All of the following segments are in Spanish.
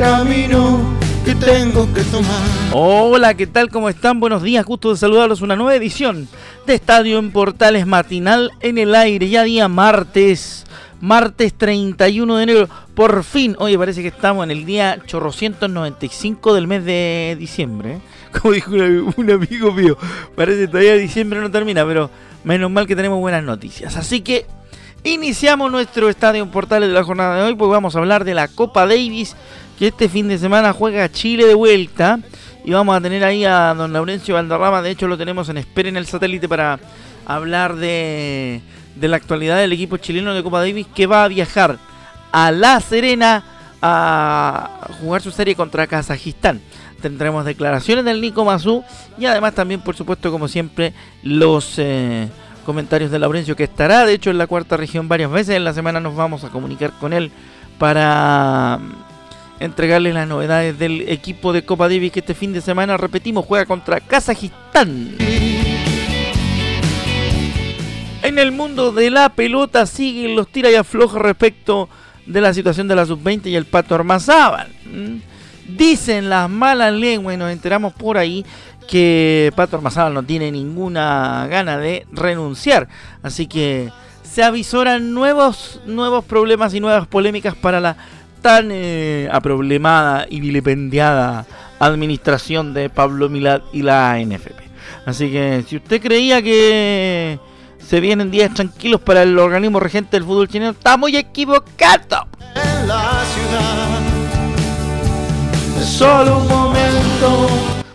Camino que tengo que tomar? Hola, ¿qué tal? ¿Cómo están? Buenos días, gusto de saludarlos. Una nueva edición de Estadio en Portales Matinal en el aire, ya día martes, martes 31 de enero. Por fin, oye, parece que estamos en el día 895 del mes de diciembre. ¿eh? Como dijo un, un amigo mío, parece que todavía diciembre no termina, pero menos mal que tenemos buenas noticias. Así que Iniciamos nuestro estadio en portales de la jornada de hoy, pues vamos a hablar de la Copa Davis, que este fin de semana juega Chile de vuelta. Y vamos a tener ahí a don Laurencio Valderrama, de hecho lo tenemos en espera en el satélite para hablar de, de la actualidad del equipo chileno de Copa Davis, que va a viajar a La Serena a jugar su serie contra Kazajistán. Tendremos declaraciones del Nico Mazú y además también, por supuesto, como siempre, los... Eh, comentarios de Laurencio que estará de hecho en la cuarta región varias veces en la semana nos vamos a comunicar con él para entregarles las novedades del equipo de Copa Davis que este fin de semana repetimos juega contra Kazajistán en el mundo de la pelota siguen los tira y afloja respecto de la situación de la sub-20 y el Pato Armazábal dicen las malas lenguas y nos enteramos por ahí que Pato Armazábal no tiene ninguna gana de renunciar. Así que se avisoran nuevos, nuevos problemas y nuevas polémicas para la tan eh, aproblemada y vilipendiada administración de Pablo Milad y la NFP. Así que si usted creía que se vienen días tranquilos para el organismo regente del fútbol chileno, está muy equivocado. En la ciudad, solo un momento.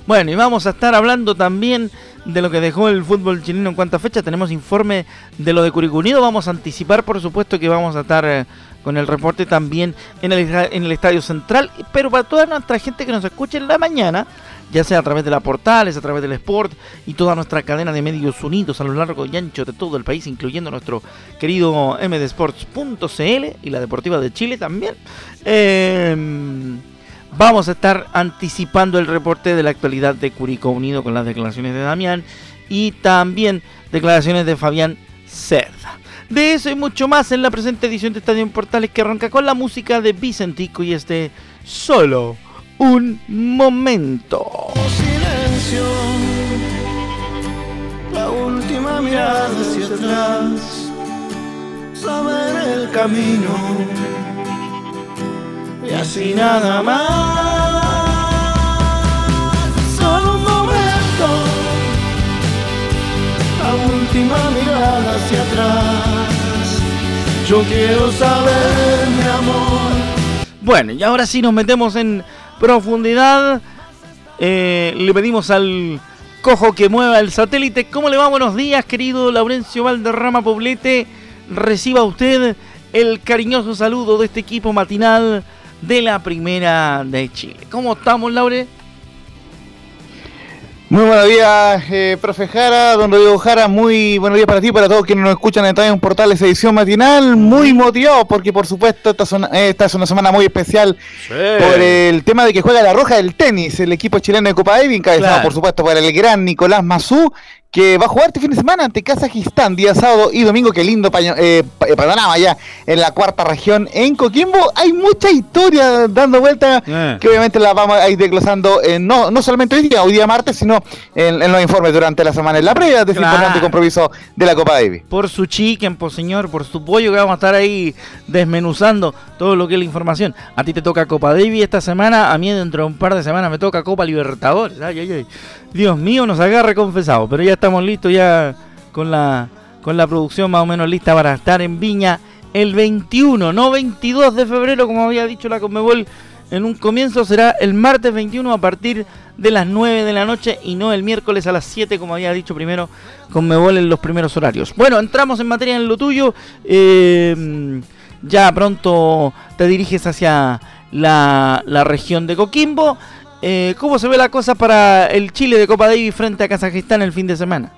Bueno, y vamos a estar hablando también de lo que dejó el fútbol chileno en cuanto a fecha. Tenemos informe de lo de Curicunido. Vamos a anticipar, por supuesto, que vamos a estar eh, con el reporte también en el, Estadio Central. Pero para toda nuestra gente que nos escuche en la mañana, ya sea a través de la Portales, a través del Sport y toda nuestra cadena de medios unidos a lo largo y ancho de todo el país, incluyendo nuestro querido mdsports.cl y la Deportiva de Chile también. Eh, Vamos a estar anticipando el reporte de la actualidad de Curicó Unido con las declaraciones de Damián y también declaraciones de Fabián Cerda. De eso y mucho más en la presente edición de Estadio en Portales que arranca con la música de Vicentico y este solo un momento. Silencio, la última mirada hacia atrás, saber el camino y así nada más. Última mirada hacia atrás. Yo quiero saber, mi amor. Bueno, y ahora sí nos metemos en profundidad. Eh, le pedimos al cojo que mueva el satélite. ¿Cómo le va? Buenos días, querido Laurencio Valderrama Poblete. Reciba usted el cariñoso saludo de este equipo matinal de la Primera de Chile. ¿Cómo estamos, Laure? Muy buenos días, eh, profe Jara, don Rodrigo Jara, muy buenos días para ti, para todos quienes nos escuchan en en Portales edición matinal, muy motivado porque por supuesto esta, zona, esta es una semana muy especial Sí. por el tema de que juega la roja del tenis, el equipo chileno de Copa Davis, encabezado Claro. por supuesto por el gran Nicolás Mazú, que va a jugar este fin de semana ante Kazajistán, día sábado y domingo, qué lindo eh, eh, panorama ya en la cuarta región en Coquimbo, hay mucha historia dando vuelta Eh. que obviamente la vamos a ir desglosando eh, no, no solamente hoy día, hoy día martes, sino en, en los informes durante la semana, en la previa de Claro. importante compromiso de la Copa Davis. Por su chicken, por señor, por su pollo que vamos a estar ahí desmenuzando todo lo que es la información. A ti te toca Copa Davis esta semana, a mí dentro de un par de semanas me toca Copa Libertadores. Ay, ay, ay. Dios mío, nos agarre confesado, pero ya estamos listos ya con la con la producción más o menos lista para estar en Viña el 21, no 22 de febrero como había dicho la Conmebol en un comienzo, será el martes 21 a partir de las 9 de la noche y no el miércoles a las 7 como había dicho primero Conmebol en los primeros horarios. Bueno, entramos en materia en lo tuyo. Eh, ya pronto te diriges hacia la, la región de Coquimbo. Eh, ¿Cómo se ve la cosa para el Chile de Copa Davis frente a Kazajistán el fin de semana?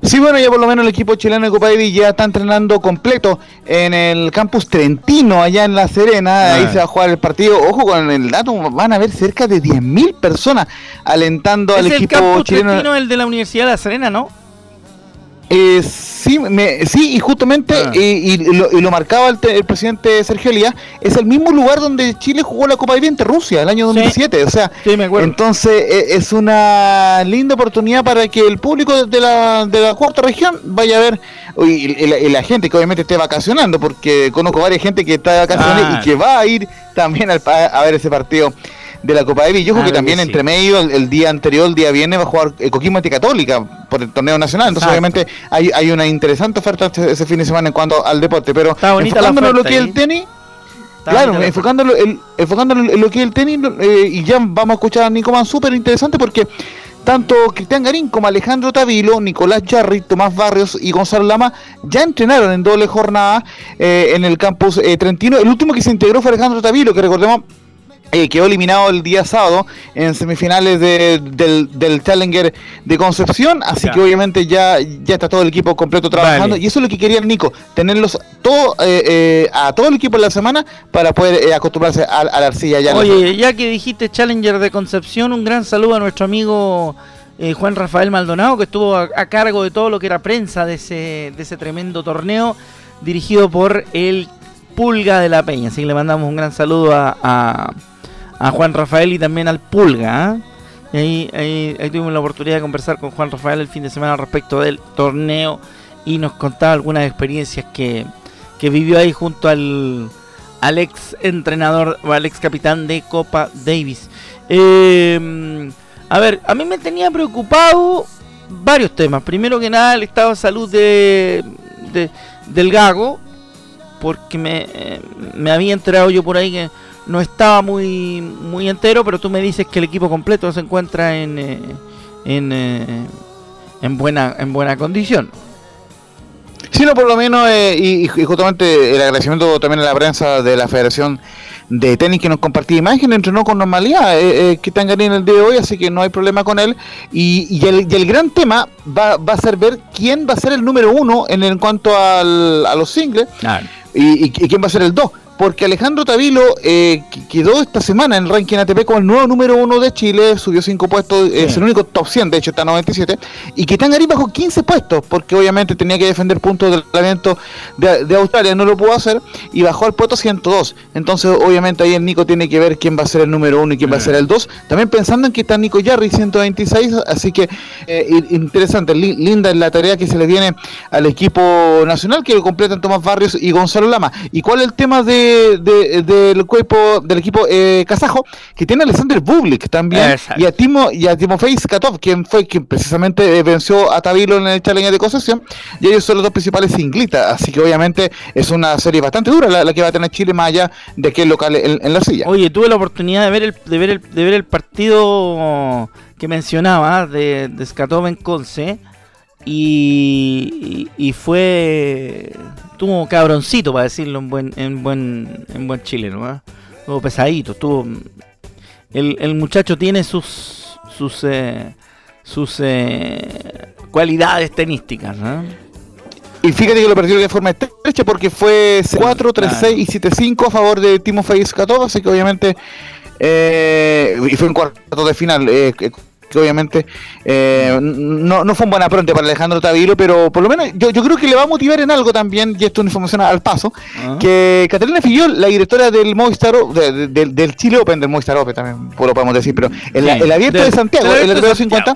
Sí, bueno, ya por lo menos el equipo chileno de Copa Davis ya está entrenando completo en el campus Trentino, allá en La Serena. Ahí se va a jugar el partido. Ojo con el dato, van a haber cerca de 10.000 personas alentando al equipo el campus chileno. Trentino, el de la Universidad de La Serena, ¿no? Eh, sí, me, sí, y justamente, Ah. eh, y, lo, y lo marcaba el, te- el presidente Sergio Elías, es el mismo lugar donde Chile jugó la Copa Davis ante Rusia el año Sí. 2007. O sea, Sí, me acuerdo. entonces eh, es una linda oportunidad para que el público de la, de la cuarta región vaya a ver, y, y la, gente que obviamente esté vacacionando, porque conozco varias gente que está de vacaciones Ah. y que va a ir también al a ver ese partido de la Copa Davis. Yo creo Ah, que también que sí. entre medio, el, el día anterior, el día viernes, va a jugar eh, Coquimbo por el torneo nacional. Entonces, Exacto. obviamente, hay, hay una interesante oferta este- ese fin de semana en cuanto al deporte. Pero enfocándonos en lo que es el tenis, Está claro, enfocándolo, el, enfocándolo en lo que es el tenis, eh, y ya vamos a escuchar a Nico Man, súper interesante porque tanto Cristian Garín como Alejandro Tavilo, Nicolás Jarry, Tomás Barrios y Gonzalo Lama ya entrenaron en doble jornada eh, en el campus eh, Trentino. El último que se integró fue Alejandro Tavilo, que recordemos eh, quedó eliminado el día sábado en semifinales de- del, del Challenger de Concepción, así Ya. que obviamente ya, ya está todo el equipo completo trabajando Vale. y eso es lo que quería Nico, tenerlos todo, eh, eh, a todo el equipo en la semana para poder acostumbrarse a, a la arcilla ya. Oye, ya que dijiste Challenger de Concepción, un gran saludo a nuestro amigo Juan Rafael Maldonado, que estuvo a, a cargo de todo lo que era prensa de ese, de ese tremendo torneo, dirigido por el Pulga de la Peña. Así que le mandamos un gran saludo a, a- a Juan Rafael y también al Pulga. ¿ah? Y ahí, tuvimos la oportunidad de conversar con Juan Rafael el fin de semana respecto del torneo y nos contaba algunas experiencias que, que vivió ahí junto al, al ex entrenador o al ex capitán de Copa Davis. Eh, a ver, a mí me tenía preocupado varios temas. Primero que nada, el estado de salud de, de- del Gago, porque me, eh, me había enterado yo por ahí que no estaba muy, muy entero, pero tú me dices que el equipo completo se encuentra en, eh, en, eh, en, buena, en buena condición. Sí, no, por lo menos, eh, y, y justamente el agradecimiento también a la prensa de la Federación de Tenis que nos compartía imagen, entrenó con normalidad, eh, eh, que está en el día de hoy, así que no hay problema con él. Y, y el, y el gran tema va, va a ser ver quién va a ser el número uno en, en cuanto al- a los singles y, quién va a ser el 2. Porque Alejandro Tavilo eh, que- quedó esta semana en el ranking ATP como el nuevo número uno de Chile, subió 5 puestos, es el único top 100, de hecho está 97, y que Garín bajó 15 puestos, porque obviamente tenía que defender puntos del evento de, de Australia, no lo pudo hacer, y bajó al puesto 102. Entonces obviamente ahí el Nico tiene que ver quién va a ser el número uno y quién va a ser el 2. También pensando en que está Nico Jarry 126, así que eh, interesante, li- linda la tarea que se le viene al equipo nacional, que lo completan Tomás Barrios y Gonzalo Lama. ¿Y cuál es el tema de, de- del cuerpo del equipo eh, kazajo? Que tiene a Alexander Bublik también Exacto. y a Timo y a Timofey Skatov, quien fue quien precisamente eh, venció a Tavilo en el Challenger de Concepción, y ellos son los dos principales singlistas, así que obviamente es una serie bastante dura la, la que va a tener Chile más allá de que el local en, en la silla. Oye, tuve la oportunidad de ver el, de ver el, de ver el partido que mencionaba de, de Skatov en Conce y, fue tuvo cabroncito para decirlo en buen en buen en buen chileno, ¿ah? Estuvo pesadito, estuvo el, el muchacho tiene sus sus eh, sus eh, cualidades tenísticas, ¿no? Y fíjate que lo perdió de forma estrecha porque fue 4, 3, 6 y 7, 5 a favor de Timofey Skatov, así que obviamente eh, y fue en cuarto de final. eh, que obviamente eh, no, no fue un buen apronte para Alejandro Tavilo, pero por lo menos yo, yo creo que le va a motivar en algo también, y esto es una información al paso, Ah. que Catalina Fillol, la directora del Movistar, de- de- del- del Chile Open, del Movistar Open también, pues lo podemos decir, pero el, Sí, el abierto de Santiago, el abierto de abierto de 50,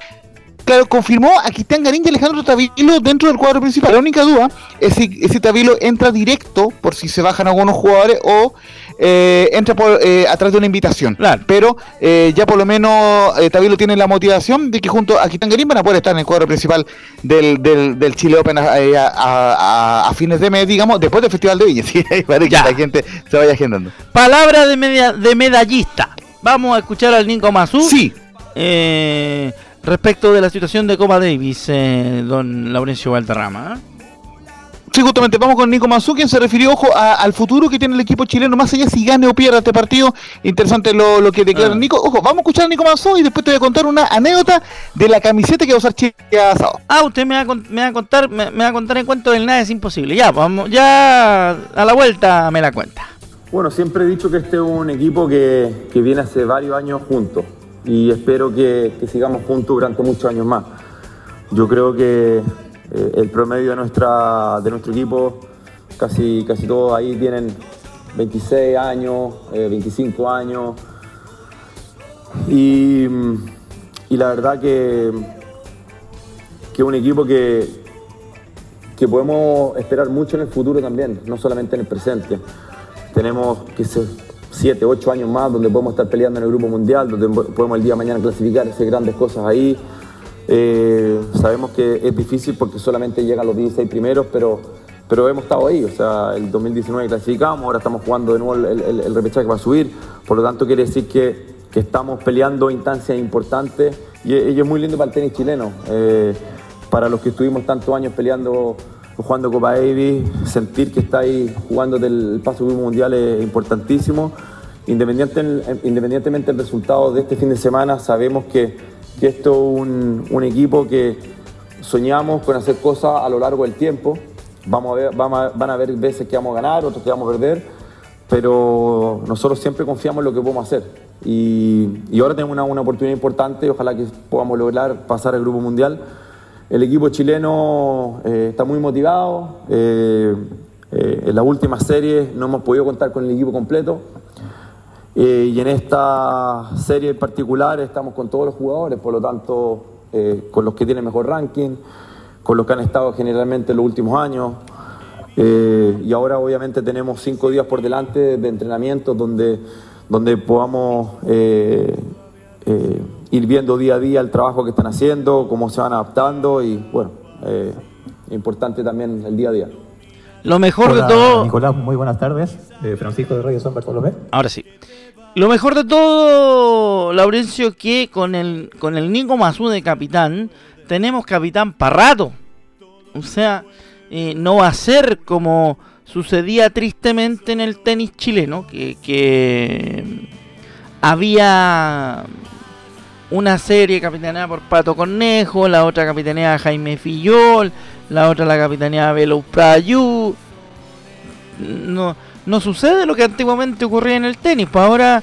Claro, confirmó a Cristian Garín y Alejandro Tavilo dentro del cuadro principal. La única duda es si ese Tavilo entra directo por si se bajan algunos jugadores o eh, entra por eh, atrás de una invitación. Claro. Pero eh, ya por lo menos eh, Tavilo tiene la motivación de que junto a Cristian Garín van a poder estar en el cuadro principal del, del, del Chile Open a, a- a- a fines de mes, digamos, después del Festival de Viña. Sí, para que Ya. la gente se vaya agendando. Palabra de, media- de medallista. Vamos a escuchar al Nico Mazú. Sí, Eh, respecto de la situación de Copa Davis, eh, don Laurencio Valderrama. ¿eh? Sí, justamente, vamos con Nico Mazú, quien se refirió, ojo, al futuro que tiene el equipo chileno, más allá si gane o pierda este partido. Interesante lo, lo que declara ah. Nico. Ojo, vamos a escuchar a Nico Mazú y después te voy a contar una anécdota de la camiseta que va a usar Chile asado. Ah, usted me va a, me va a contar, me, va a contar en cuento del nada es imposible. Ya, vamos, ya a la vuelta me la cuenta. Bueno, siempre he dicho que este es un equipo que, que viene hace varios años juntos y espero que, sigamos juntos durante muchos años más. Yo creo que eh, el promedio de, nuestra, de nuestro equipo, casi, casi todos ahí tienen 26 años, 25 eh, años. Y, la verdad que es un equipo que, que podemos esperar mucho en el futuro también, no solamente en el presente. Tenemos que ser 7, 8 años más donde podemos estar peleando en el Grupo Mundial, donde podemos el día de mañana clasificar, hacer grandes cosas ahí. Eh, sabemos que es difícil porque solamente llegan los 16 primeros, pero, pero hemos estado ahí. O sea, el 2019 clasificamos, ahora estamos jugando de nuevo el, el, repechaje que va a subir. Por lo tanto, quiere decir que, que estamos peleando instancias importantes y, es muy lindo para el tenis chileno. Eh, para los que estuvimos tantos años peleando, jugando Copa Davis, sentir que estáis jugando del paso mundial es importantísimo. independientemente del resultado de este fin de semana, sabemos que que esto es un, equipo que soñamos con hacer cosas a lo largo del tiempo. Vamos a ver, van a haber veces que vamos a ganar, otros que vamos a perder, pero nosotros siempre confiamos en lo que podemos hacer. Y, ahora tenemos una, oportunidad importante y ojalá que podamos lograr pasar al Grupo Mundial. El equipo chileno eh, está muy motivado. Eh, eh, en las últimas series no hemos podido contar con el equipo completo. Y en esta serie particular estamos con todos los jugadores, por lo tanto, con los que tienen mejor ranking, con los que han estado generalmente en los últimos años. Y ahora obviamente tenemos cinco días por delante de entrenamiento donde, donde podamos ir viendo día a día el trabajo que están haciendo, cómo se van adaptando y bueno, importante también el día a día. Lo mejor de todo. Nicolás, muy buenas tardes. Francisco de Reyes San Bartolomé. Ahora sí. Lo mejor de todo, Laurencio, que con el, con el Nico Mazú de capitán, tenemos capitán parrado. O sea, eh, no va a ser como sucedía tristemente en el tenis chileno, que, que había una serie capitaneada por Pato Cornejo, la otra capitaneada Jaime Fillol, la otra la capitaneada Velo Prayu. No, no sucede lo que antiguamente ocurría en el tenis. Pues ahora,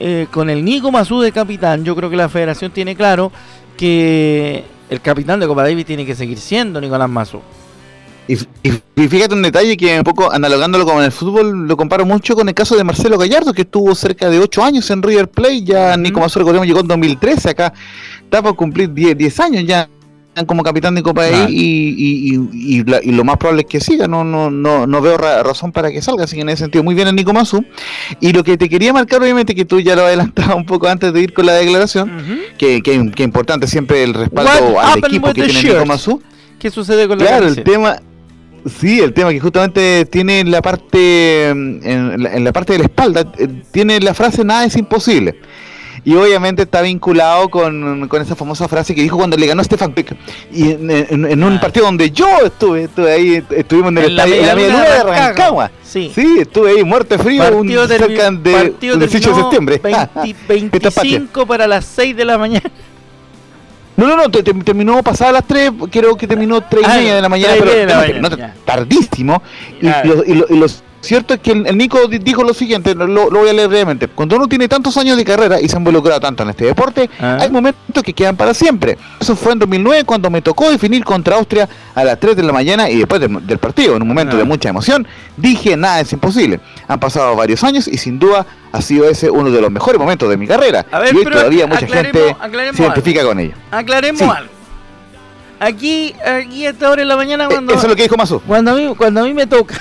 eh, con el Nico Mazú de capitán, yo creo que la federación tiene claro que el capitán de Copa Davis tiene que seguir siendo Nicolás Mazú. Y, fíjate un detalle que un poco analogándolo con el fútbol, lo comparo mucho con el caso de Marcelo Gallardo, que estuvo cerca de 8 años en River Plate, ya Nico recordemos llegó en 2013, acá está por cumplir 10, 10 años ya como capitán de Copa de y, y, lo más probable es que siga, no, no, no, no veo razón para que salga, así que en ese sentido muy bien el Nico Masu. Y lo que te quería marcar, obviamente, que tú ya lo adelantabas un poco antes de ir con la declaración, que, que, que, importante siempre el respaldo al equipo que tiene Nico Masu. ¿Qué sucede con la Claro, el tema... Sí, el tema que justamente tiene la parte en en la parte de la espalda, eh, tiene la frase nada es imposible. Y obviamente está vinculado con, esa famosa frase que dijo cuando le ganó Stefan Pick. Y en, un ah. partido donde yo estuve, estuve ahí, estuvimos en el estadio, en la media de Rancagua. Sí. sí, estuve ahí muerte frío partido un, cerca de, 18 de septiembre. 25 para las 6 de la mañana. No, no, no, terminó pasada las 3, creo que terminó 3 y ah, media de la mañana, pero, tardísimo. Y, y, los Cierto es que el, Nico dijo lo siguiente, lo, voy a leer brevemente. Cuando uno tiene tantos años de carrera y se ha involucrado tanto en este deporte, ah. hay momentos que quedan para siempre. Eso fue en 2009 cuando me tocó definir contra Austria a las 3 de la mañana y después del partido, en un momento ah. de mucha emoción, dije nada es imposible. Han pasado varios años y sin duda ha sido ese uno de los mejores momentos de mi carrera. y hoy todavía mucha gente se identifica con ello. Aclaremos algo. Aquí, aquí a esta hora de la mañana eh, cuando... eso es lo que dijo Mazo. Cuando a mí, cuando a mí me toca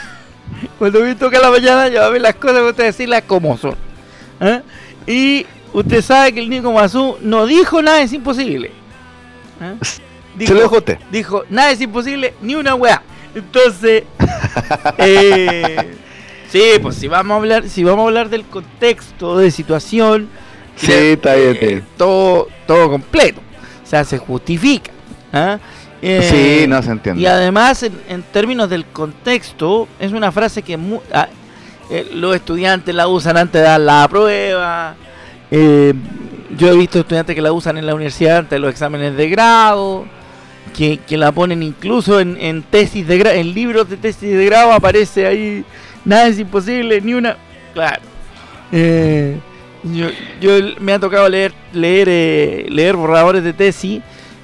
cuando me toca la mañana, yo a ver las cosas, usted decirlas como son. ¿eh? Y usted sabe que el Nico Mazú no dijo nada es imposible. ¿eh? Dijo, Se lo dejó usted. Dijo, nada es imposible, ni una weá. Entonces, eh, sí, pues si vamos a hablar, si vamos a hablar del contexto de situación, sí, está bien, todo, todo completo. O sea, se justifica. ¿eh? Eh, Sí, no se entiende. Y además, en, en términos del contexto, es una frase que mu- ah, eh, los estudiantes la usan antes de dar la prueba. Eh, yo he visto estudiantes que la usan en la universidad antes de los exámenes de grado. Que, que la ponen incluso en, en tesis de grado, en libros de tesis de grado aparece ahí, nada es imposible, ni una... Claro. Eh, yo, yo me ha tocado leer leer eh, leer borradores de tesis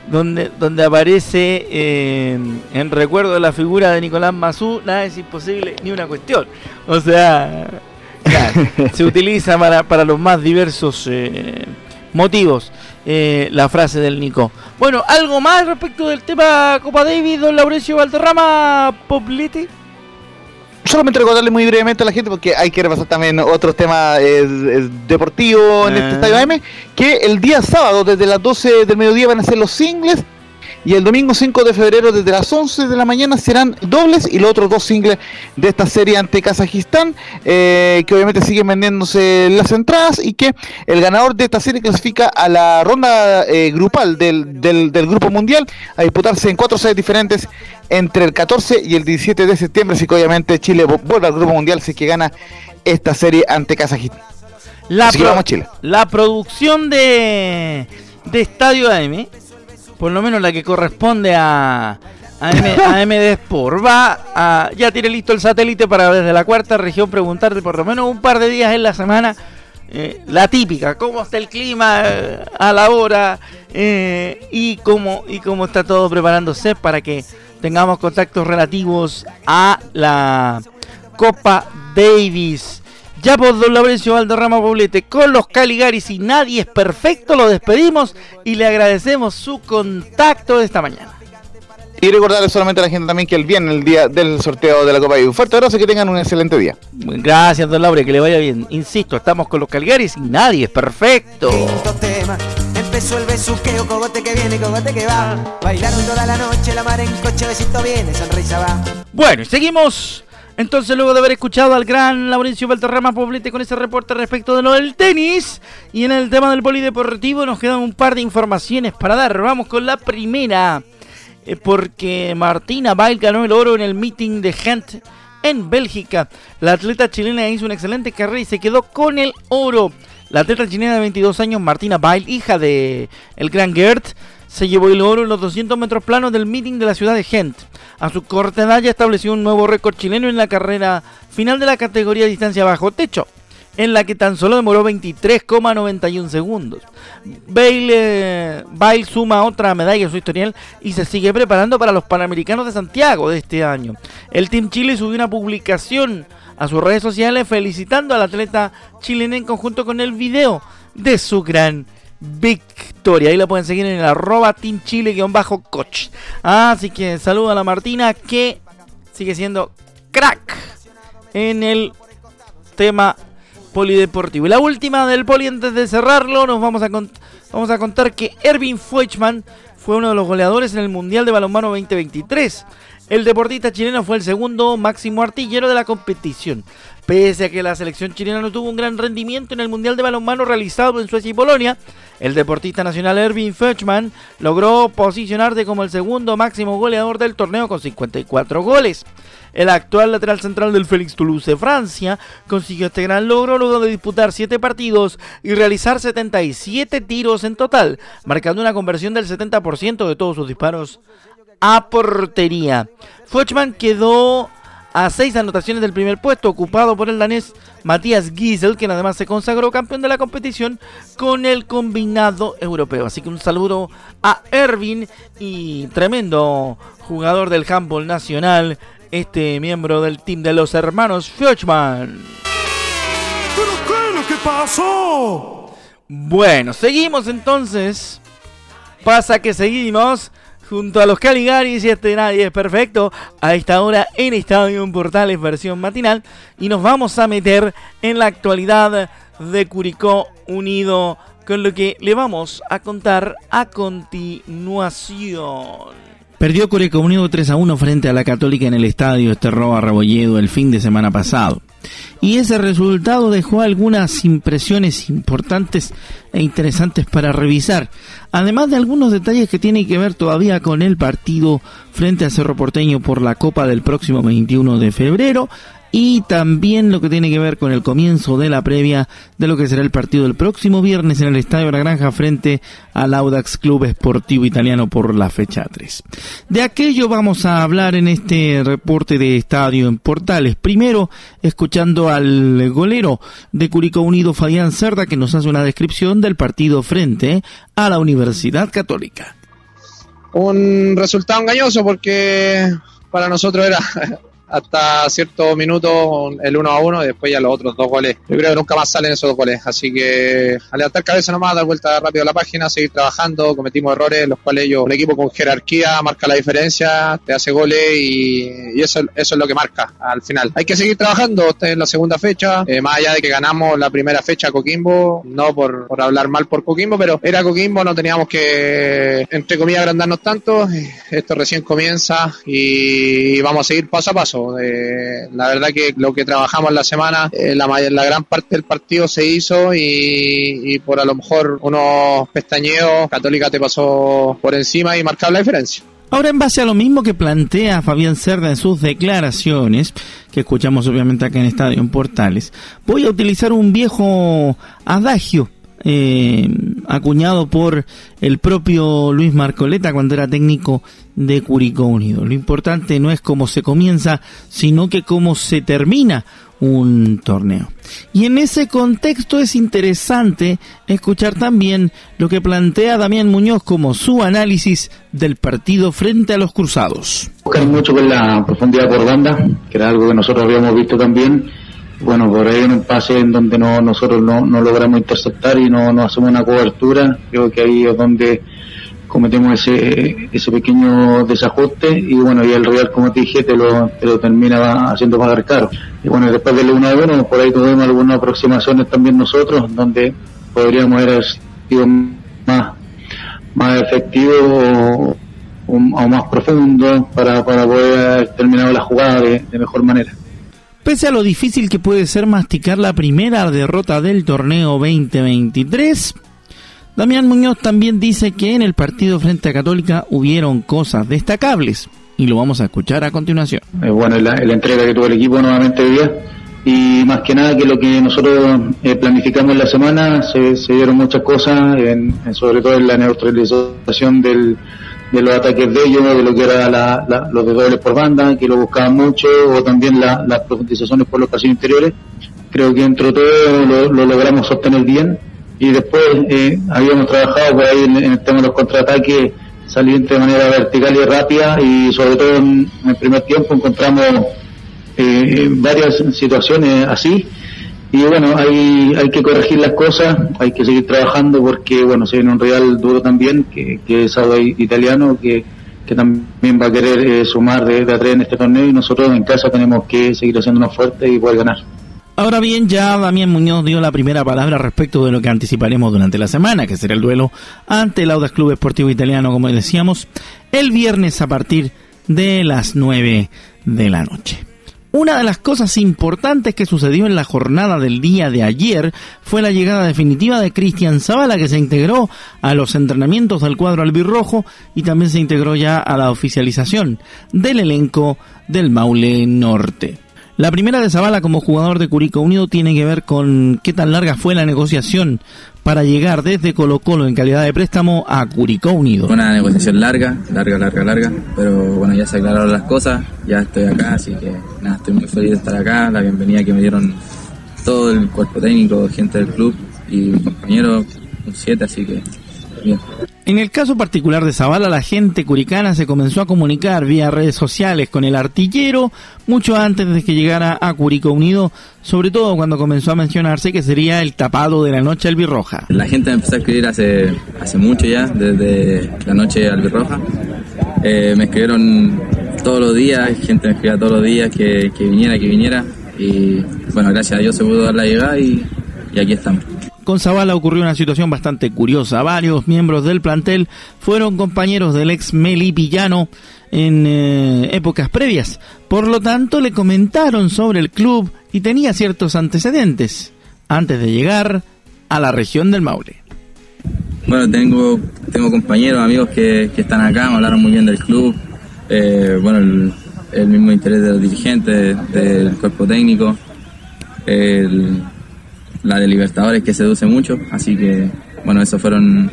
donde donde aparece eh, en recuerdo de la figura de Nicolás Mazú nada es imposible ni una cuestión. O sea claro, se utiliza para, para los más diversos eh, motivos eh, la frase del Nico. Bueno algo más respecto del tema Copa Davis don Laurencio Valderrama Poblete Solamente recordarle muy brevemente a la gente, porque hay que repasar también otros temas eh, eh, deportivos en este Ah. estadio AM, que el día sábado desde las 12 del mediodía van a ser los singles y el domingo 5 de febrero desde las 11 de la mañana serán dobles y los otros dos singles de esta serie ante Kazajistán, eh, que obviamente siguen vendiéndose las entradas y que el ganador de esta serie clasifica a la ronda eh, grupal del, del, del grupo mundial a disputarse en cuatro series diferentes entre el 14 y el 17 de septiembre, así que obviamente Chile vu- vuelve al grupo mundial si que gana esta serie ante Kazajistán. La, vamos, Chile. la producción de, de Estadio AM, por lo menos la que corresponde a, a, M- a MD Sport, va a, ya tiene listo el satélite para desde la cuarta región preguntarte por lo menos un par de días en la semana. eh, la típica, cómo está el clima eh, a la hora eh, y cómo y cómo está todo preparándose para que tengamos contactos relativos a la Copa Davis. Ya por Don Laurencio Valderrama Poblete con los Caligaris y nadie es perfecto, lo despedimos y le agradecemos su contacto de esta mañana. Y recordarle solamente a la gente también que el viernes, el día del sorteo de la Copa y un fuerte abrazo y que tengan un excelente día. Gracias, Don Laure, que le vaya bien. Insisto, estamos con los Caligaris y nadie es perfecto. Quinto tema, empezó el besuqueo, cogote que viene, cogote que va. Bailaron toda la noche, la mar en coche, besito viene, sonrisa va. Bueno, y seguimos. Entonces, luego de haber escuchado al gran Laurencio Valderrama Poblete con ese reporte respecto de lo del tenis y en el tema del polideportivo, nos quedan un par de informaciones para dar. Vamos con la primera, eh, porque Martina Bail ganó el oro en el meeting de Gent en Bélgica. La atleta chilena hizo una excelente carrera y se quedó con el oro. La atleta chilena de 22 años, Martina Bail, hija de el gran Gert, se llevó el oro en los 200 metros planos del meeting de la ciudad de Gent. A su corta ya estableció un nuevo récord chileno en la carrera final de la categoría distancia bajo techo, en la que tan solo demoró 23,91 segundos. Bale, Bale suma otra medalla en su historial y se sigue preparando para los Panamericanos de Santiago de este año. El Team Chile subió una publicación a sus redes sociales felicitando al atleta chileno en conjunto con el video de su gran victoria. Ahí la pueden seguir en el arroba Team Chile-coach. Así que saludo a la Martina que sigue siendo crack en el tema polideportivo. Y la última del poli antes de cerrarlo, nos vamos a, vamos a contar que Erwin Feuchmann fue uno de los goleadores en el Mundial de Balonmano 2023. El deportista chileno fue el segundo máximo artillero de la competición. Pese a que la selección chilena no tuvo un gran rendimiento en el Mundial de Balonmano realizado en Suecia y Polonia, el deportista nacional Erwin Feuchmann logró posicionarse como el segundo máximo goleador del torneo con 54 goles. El actual lateral central del Félix Toulouse de Francia consiguió este gran logro luego de disputar 7 partidos y realizar 77 tiros en total, marcando una conversión del 70% de todos sus disparos a portería. Fochman quedó a 6 anotaciones del primer puesto, ocupado por el danés Matías Giesel, quien además se consagró campeón de la competición con el combinado europeo. Así que un saludo a Ervin y tremendo jugador del handball nacional, este miembro del team de los hermanos Fochman. ¿Pero qué es lo que pasó? Bueno, seguimos entonces. Pasa que seguimos junto a los Caligaris y este nadie es perfecto a esta hora en Estadio Portales versión matinal y nos vamos a meter en la actualidad de Curicó Unido con lo que le vamos a contar a continuación. Perdió Curicó Unido 3 a 1 frente a la Católica en el estadio Esterroa Rebolledo el fin de semana pasado. Y ese resultado dejó algunas impresiones importantes e interesantes para revisar, además de algunos detalles que tienen que ver todavía con el partido frente a Cerro Porteño por la Copa del próximo 21 de febrero, y también lo que tiene que ver con el comienzo de la previa de lo que será el partido del próximo viernes en el Estadio de la Granja frente al Audax Club Esportivo Italiano por la fecha 3. De aquello vamos a hablar en este reporte de Estadio en Portales. Primero, escuchando al golero de Curicó Unido, Fabián Cerda, que nos hace una descripción del partido frente a la Universidad Católica. Un resultado engañoso porque para nosotros era hasta cierto minuto el 1 a 1 y después ya los otros dos goles. Yo creo que nunca más salen esos dos goles. Así que a levantar cabeza nomás, dar vuelta rápido a la página, seguir trabajando. Cometimos errores, los cuales ellos, el equipo con jerarquía marca la diferencia, te hace goles y, eso, es lo que marca al final. Hay que seguir trabajando. Esta es la segunda fecha. Eh, más allá de que ganamos la primera fecha a Coquimbo, no por, por hablar mal por Coquimbo, pero era Coquimbo, no teníamos que, entre comillas, agrandarnos tanto. Esto recién comienza y vamos a seguir paso a paso. Eh, la verdad que lo que trabajamos la semana, eh, la, gran parte del partido se hizo y, por a lo mejor unos pestañeos, Católica te pasó por encima y marcaba la diferencia. Ahora, en base a lo mismo que plantea Fabián Cerda en sus declaraciones, que escuchamos obviamente acá en Estadio en Portales, voy a utilizar un viejo adagio eh, acuñado por el propio Luis Marcoleta cuando era técnico de Curicó Unido. Lo importante no es cómo se comienza, sino que cómo se termina un torneo. Y en ese contexto es interesante escuchar también lo que plantea Damián Muñoz como su análisis del partido frente a los Cruzados. Buscar mucho con la profundidad por banda, que era algo que nosotros habíamos visto también bueno, por ahí en un pase en donde no, nosotros no, logramos interceptar y no hacemos una cobertura, creo que ahí es donde cometemos ese, ese pequeño desajuste y bueno, y el Real, como te dije, te lo, te lo termina haciendo pagar caro. Y bueno, después del 1 a 1, por ahí tuvimos algunas aproximaciones también nosotros, donde podríamos haber sido más, más efectivos o, más profundo para, para poder haber terminado la jugada de mejor manera. Pese a lo difícil que puede ser masticar la primera derrota del torneo 2023, Damián Muñoz también dice que en el partido frente a Católica hubieron cosas destacables y lo vamos a escuchar a continuación. bueno, la, entrega que tuvo el equipo nuevamente hoy día y más que nada que lo que nosotros eh, planificamos en la semana se, dieron muchas cosas, sobre todo en la neutralización del de los ataques de ellos, de lo que era la, los de por banda, que lo buscaban mucho, o también las profundizaciones por los pasillos interiores. Creo que entre todo lo, logramos obtener bien. Y después eh, habíamos trabajado por ahí en, el tema de los contraataques salientes de manera vertical y rápida, y sobre todo en, el primer tiempo encontramos eh, varias situaciones así y bueno, hay, hay que corregir las cosas, hay que seguir trabajando porque, bueno, se viene un Real duro también, que, que es algo italiano, que, que también va a querer eh, sumar de, de en este torneo y nosotros en casa tenemos que seguir haciéndonos fuertes y poder ganar. Ahora bien, ya Damián Muñoz dio la primera palabra respecto de lo que anticiparemos durante la semana, que será el duelo ante el Audax Club Esportivo Italiano, como decíamos, el viernes a partir de las 9 de la noche. Una de las cosas importantes que sucedió en la jornada del día de ayer fue la llegada definitiva de Cristian Zavala, que se integró a los entrenamientos del cuadro albirrojo y también se integró ya a la oficialización del elenco del Maule Norte. La primera de Zavala como jugador de Curicó Unido tiene que ver con qué tan larga fue la negociación para llegar desde Colo Colo en calidad de préstamo a Curicó Unido. Una negociación larga, larga, larga, larga, pero bueno, ya se aclararon las cosas, ya estoy acá, así que nada, estoy muy feliz de estar acá, la bienvenida que me dieron todo el cuerpo técnico, gente del club y compañeros, un 7, así que bien. En el caso particular de Zavala, la gente curicana se comenzó a comunicar vía redes sociales con el artillero mucho antes de que llegara a Curicó Unido, sobre todo cuando comenzó a mencionarse que sería el tapado de la noche albirroja. La gente empezó a escribir hace, hace mucho ya, desde la noche albirroja. Eh, me escribieron todos los días, gente me escribía todos los días que, que viniera, que viniera. Y bueno, gracias a Dios se pudo dar la llegada y, y aquí estamos. Con Zavala ocurrió una situación bastante curiosa. Varios miembros del plantel fueron compañeros del ex Meli Villano en eh, épocas previas. Por lo tanto, le comentaron sobre el club y tenía ciertos antecedentes antes de llegar a la región del Maule. Bueno, tengo, tengo compañeros, amigos que, están acá, me hablaron muy bien del club, eh, bueno, el, mismo interés de los dirigentes, del cuerpo técnico, la de Libertadores que seduce mucho, así que, bueno, esos fueron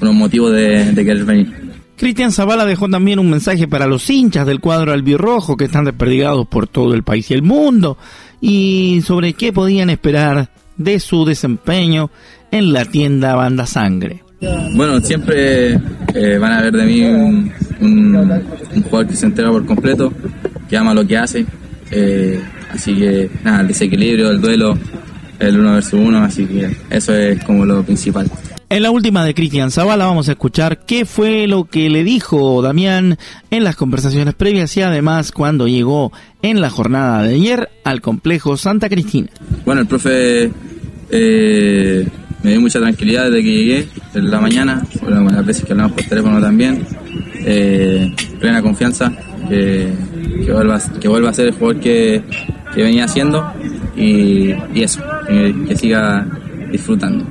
unos motivos de, de querer venir. Cristian Zavala dejó también un mensaje para los hinchas del cuadro albirrojo que están desperdigados por todo el país y el mundo y sobre qué podían esperar de su desempeño en la tienda Banda Sangre. Bueno, siempre eh, van a ver de mí un, jugador que se entera por completo, que ama lo que hace. Eh, así que nada, el desequilibrio, el duelo, el uno versus uno, así que eso es como lo principal. En la última de Cristian Zavala vamos a escuchar qué fue lo que le dijo Damián en las conversaciones previas y además cuando llegó en la jornada de ayer al complejo Santa Cristina. Bueno, el profe eh, me dio mucha tranquilidad desde que llegué en la mañana, bueno, las veces que hablamos por teléfono también, eh, plena confianza que, vuelva, que vuelva a ser el jugador que, venía haciendo y, eso, que siga disfrutando.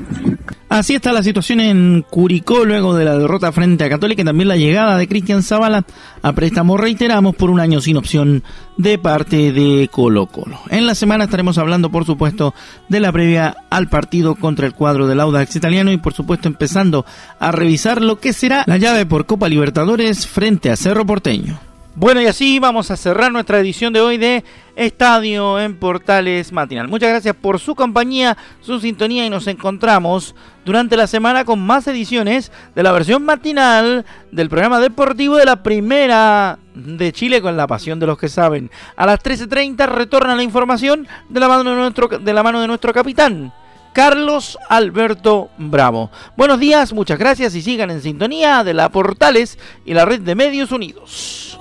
Así está la situación en Curicó luego de la derrota frente a Católica y también la llegada de Cristian Zavala a préstamo, reiteramos, por un año sin opción de parte de Colo Colo. En la semana estaremos hablando, por supuesto, de la previa al partido contra el cuadro del Audax italiano y, por supuesto, empezando a revisar lo que será la llave por Copa Libertadores frente a Cerro Porteño. Bueno, y así vamos a cerrar nuestra edición de hoy de Estadio en Portales Matinal. Muchas gracias por su compañía, su sintonía y nos encontramos durante la semana con más ediciones de la versión matinal del programa deportivo de la primera de Chile con la pasión de los que saben. A las 13.30 retorna la información de la mano de nuestro, de la mano de nuestro capitán. Carlos Alberto Bravo. Buenos días, muchas gracias y sigan en sintonía de la Portales y la red de Medios Unidos.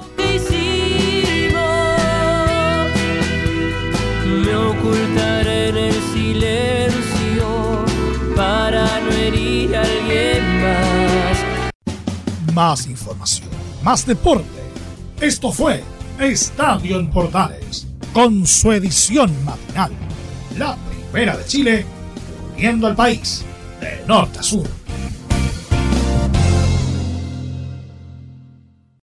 Me ocultaré en el silencio para no herir a alguien más. Más información, más deporte. Esto fue Estadio en Portales, con su edición matinal. La primera de Chile, viendo al país de norte a sur.